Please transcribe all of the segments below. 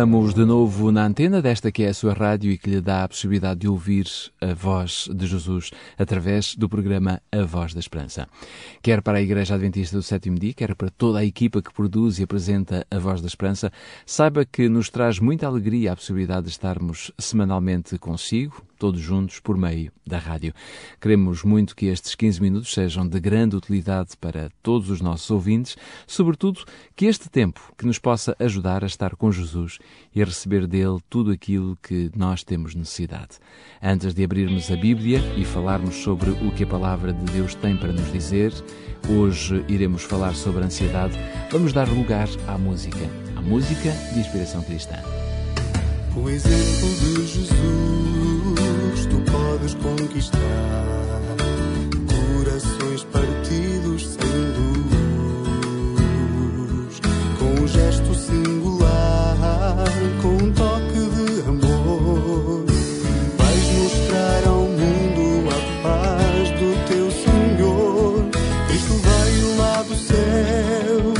Estamos de novo na antena desta que é a sua rádio e que lhe dá a possibilidade de ouvir a voz de Jesus através do programa A Voz da Esperança. Quer para a Igreja Adventista do Sétimo Dia, quer para toda a equipa que produz e apresenta A Voz da Esperança, saiba que nos traz muita alegria a possibilidade de estarmos semanalmente consigo, todos juntos, por meio da rádio. Queremos muito que estes 15 minutos sejam de grande utilidade para todos os nossos ouvintes, sobretudo que este tempo que nos possa ajudar a estar com Jesus e a receber dele tudo aquilo que nós temos necessidade. Antes de abrirmos a Bíblia e falarmos sobre o que a palavra de Deus tem para nos dizer, hoje iremos falar sobre ansiedade. Vamos dar lugar à música, à música de inspiração cristã. O exemplo de Jesus podes conquistar corações partidos sem luz, com um gesto singular, com um toque de amor. Vais mostrar ao mundo a paz do teu Senhor. Cristo veio lá do céu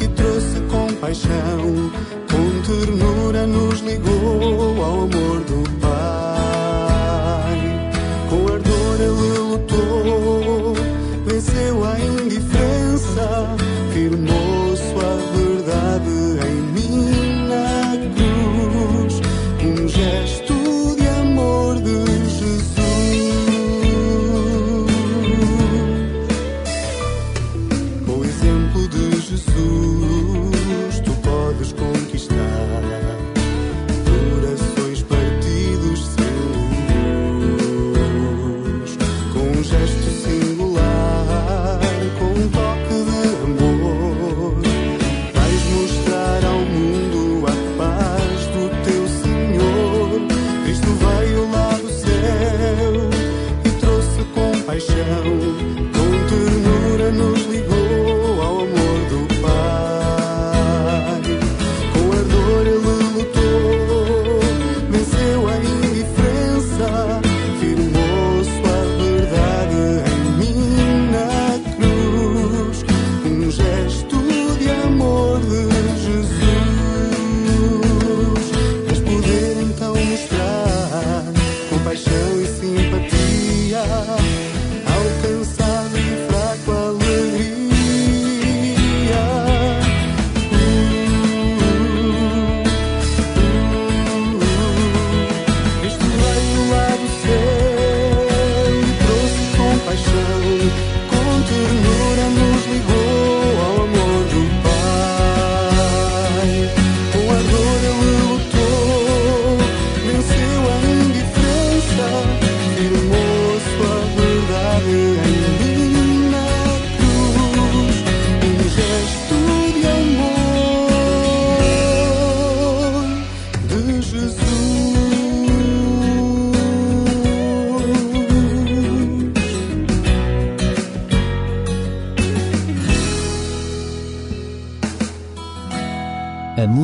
e trouxe compaixão, com ternura nos ligou ao amor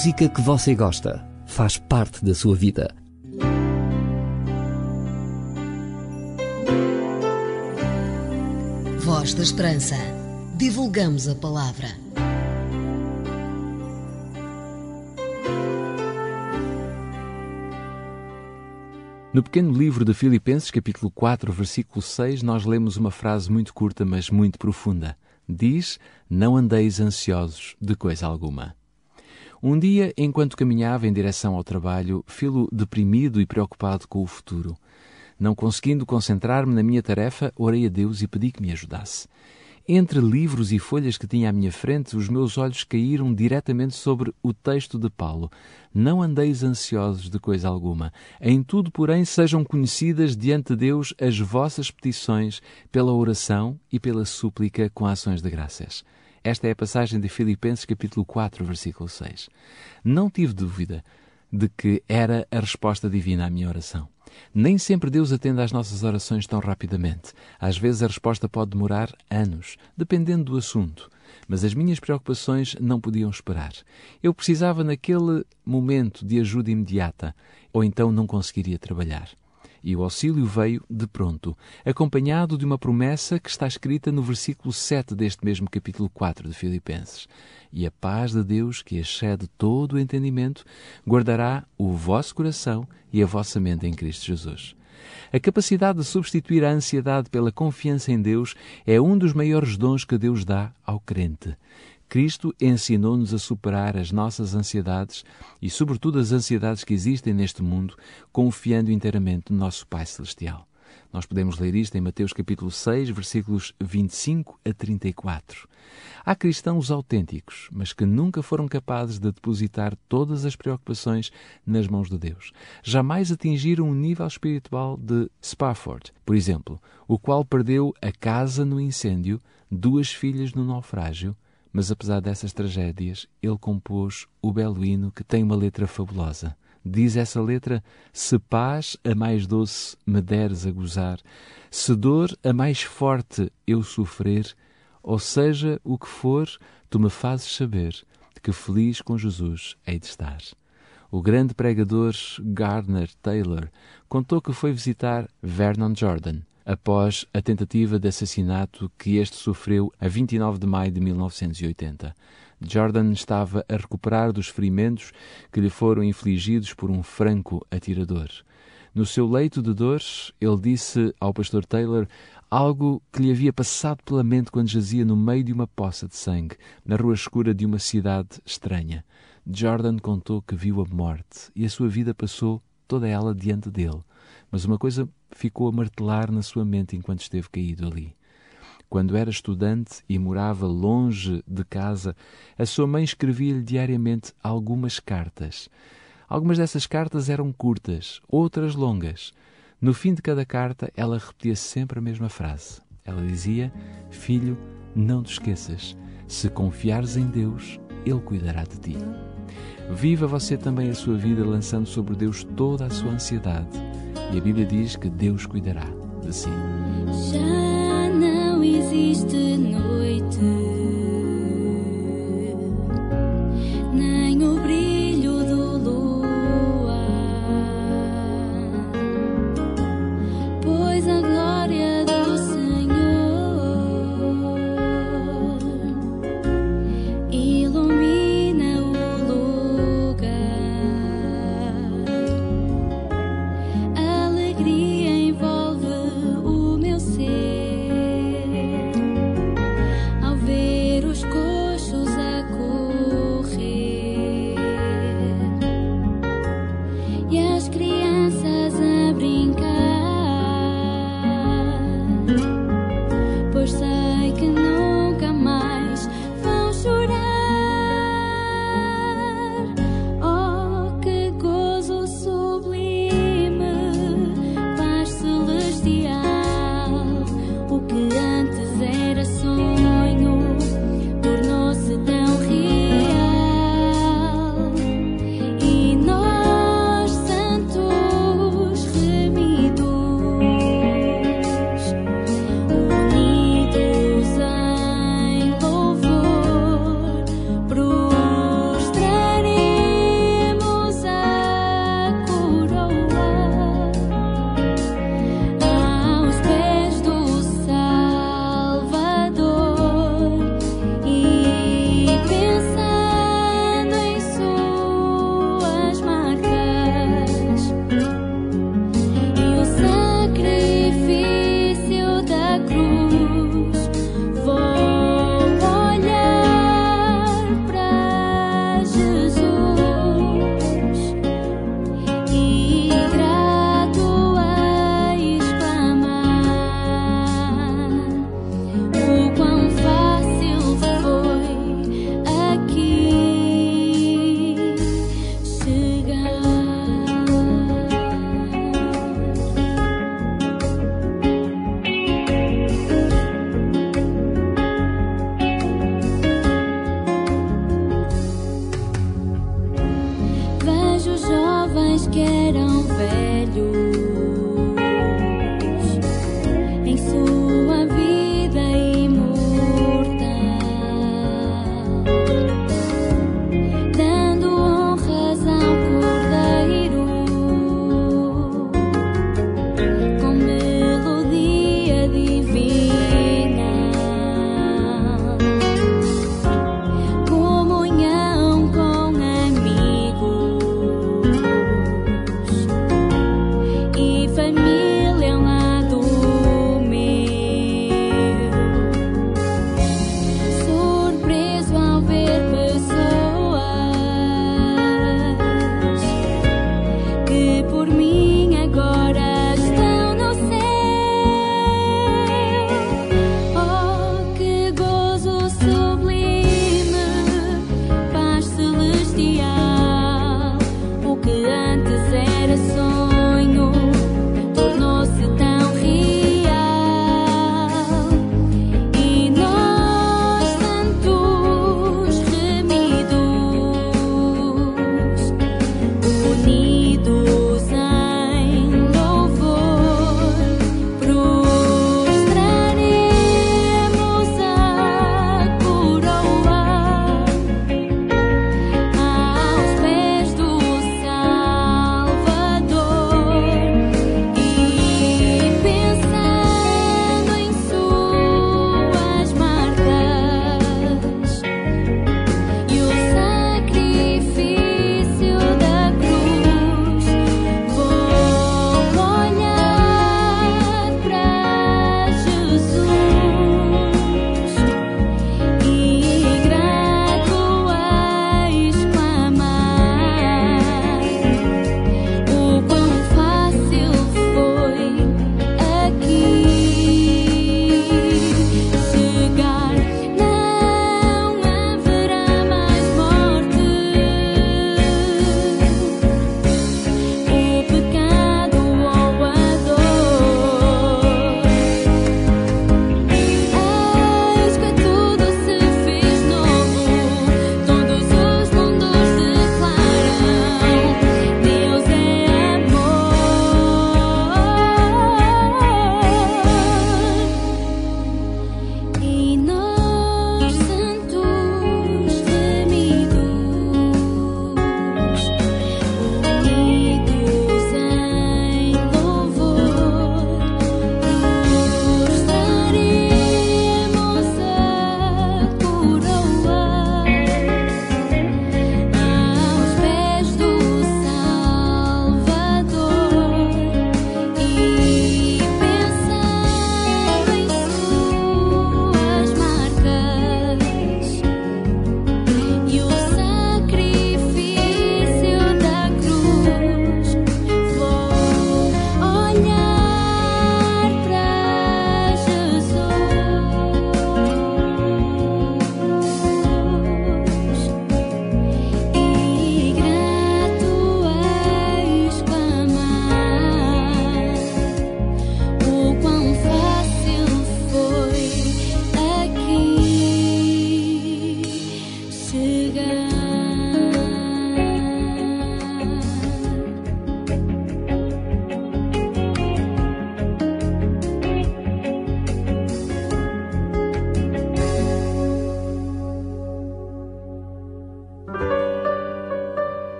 música que você gosta faz parte da sua vida. Voz da Esperança. Divulgamos a palavra. No pequeno livro de Filipenses, capítulo 4, versículo 6, nós lemos uma frase muito curta, mas muito profunda. Diz: Não andeis ansiosos de coisa alguma. Um dia, enquanto caminhava em direção ao trabalho, filo deprimido e preocupado com o futuro. Não conseguindo concentrar-me na minha tarefa, orei a Deus e pedi que me ajudasse. Entre livros e folhas que tinha à minha frente, os meus olhos caíram diretamente sobre o texto de Paulo. Não andeis ansiosos de coisa alguma. Em tudo, porém, sejam conhecidas diante de Deus as vossas petições pela oração e pela súplica com ações de graças. Esta é a passagem de Filipenses capítulo 4, versículo 6. Não tive dúvida de que era a resposta divina à minha oração. Nem sempre Deus atende às nossas orações tão rapidamente. Às vezes a resposta pode demorar anos, dependendo do assunto. Mas as minhas preocupações não podiam esperar. Eu precisava naquele momento de ajuda imediata, ou então não conseguiria trabalhar. E o auxílio veio de pronto, acompanhado de uma promessa que está escrita no versículo 7 deste mesmo capítulo 4 de Filipenses. E a paz de Deus, que excede todo o entendimento, guardará o vosso coração e a vossa mente em Cristo Jesus. A capacidade de substituir a ansiedade pela confiança em Deus é um dos maiores dons que Deus dá ao crente. Cristo ensinou-nos a superar as nossas ansiedades e, sobretudo, as ansiedades que existem neste mundo, confiando inteiramente no nosso Pai Celestial. Nós podemos ler isto em Mateus capítulo 6, versículos 25 a 34. Há cristãos autênticos, mas que nunca foram capazes de depositar todas as preocupações nas mãos de Deus. Jamais atingiram um nível espiritual de Spafford, por exemplo, o qual perdeu a casa no incêndio, duas filhas no naufrágio, mas apesar dessas tragédias, ele compôs o belo hino que tem uma letra fabulosa. Diz essa letra: Se paz a mais doce me deres a gozar, se dor a mais forte eu sofrer, ou seja o que for, tu me fazes saber que feliz com Jesus hei de estar. O grande pregador Gardner Taylor contou que foi visitar Vernon Jordan após a tentativa de assassinato que este sofreu a 29 de maio de 1980. Jordan estava a recuperar dos ferimentos que lhe foram infligidos por um franco atirador. No seu leito de dores, ele disse ao pastor Taylor algo que lhe havia passado pela mente quando jazia no meio de uma poça de sangue, na rua escura de uma cidade estranha. Jordan contou que viu a morte e a sua vida passou toda ela diante dele. Mas uma coisa ficou a martelar na sua mente enquanto esteve caído ali. Quando era estudante e morava longe de casa, a sua mãe escrevia-lhe diariamente algumas cartas. Algumas dessas cartas eram curtas, outras longas. No fim de cada carta, ela repetia sempre a mesma frase. Ela dizia: Filho, não te esqueças, se confiares em Deus, Ele cuidará de ti. Viva você também a sua vida lançando sobre Deus toda a sua ansiedade e a Bíblia diz que Deus cuidará de si. vejo jovens que eram velhos.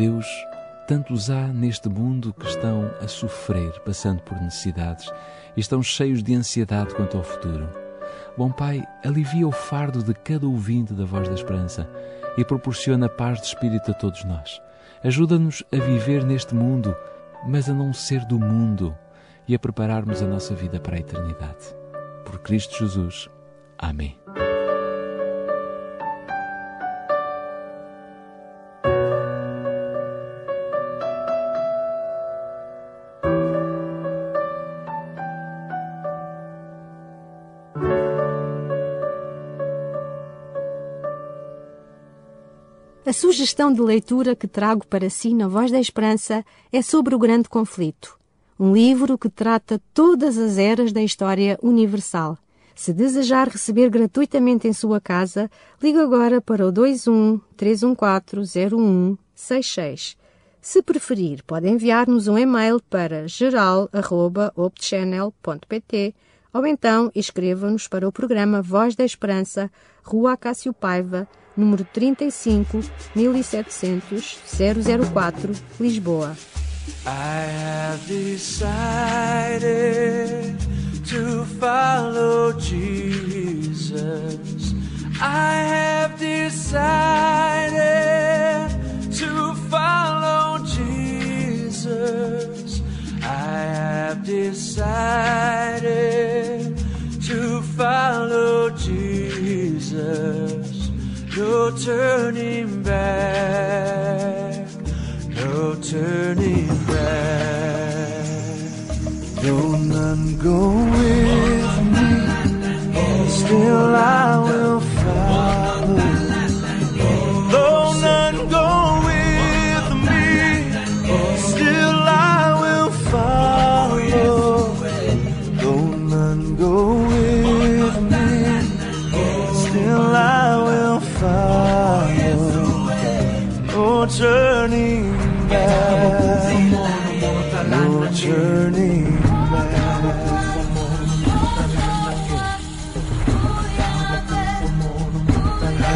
Deus, tantos há neste mundo que estão a sofrer, passando por necessidades e estão cheios de ansiedade quanto ao futuro. Bom Pai, alivia o fardo de cada ouvinte da Voz da Esperança e proporciona paz de espírito a todos nós. Ajuda-nos a viver neste mundo, mas a não ser do mundo e a prepararmos a nossa vida para a eternidade. Por Cristo Jesus. Amém. A sugestão de leitura que trago para si na Voz da Esperança é sobre o Grande Conflito, um livro que trata todas as eras da história universal. Se desejar receber gratuitamente em sua casa, ligue agora para o 21 314 0166. Se preferir, pode enviar-nos um e-mail para geral.opchannel.pt ou então escreva-nos para o programa Voz da Esperança, Rua Acácio Paiva, número 35 1700 004, Lisboa. I have decided to follow Jesus. I have decided to follow Jesus. I have decided to follow Jesus. No turning back, no turning back. Though none go with me, still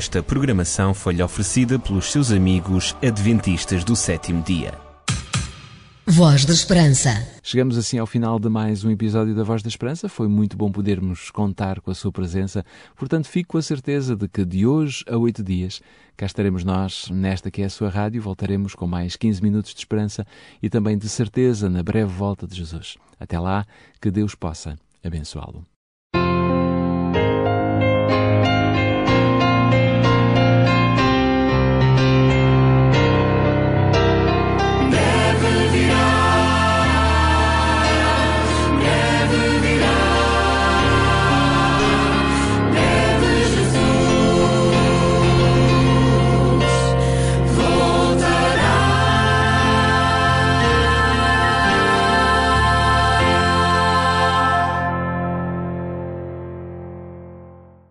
Esta programação foi-lhe oferecida pelos seus amigos adventistas do sétimo dia. Voz da Esperança. Chegamos assim ao final de mais um episódio da Voz da Esperança. Foi muito bom podermos contar com a sua presença. Portanto, fico com a certeza de que de hoje a oito dias cá estaremos nós, nesta que é a sua rádio. Voltaremos com mais 15 minutos de esperança e também de certeza na breve volta de Jesus. Até lá, que Deus possa abençoá-lo.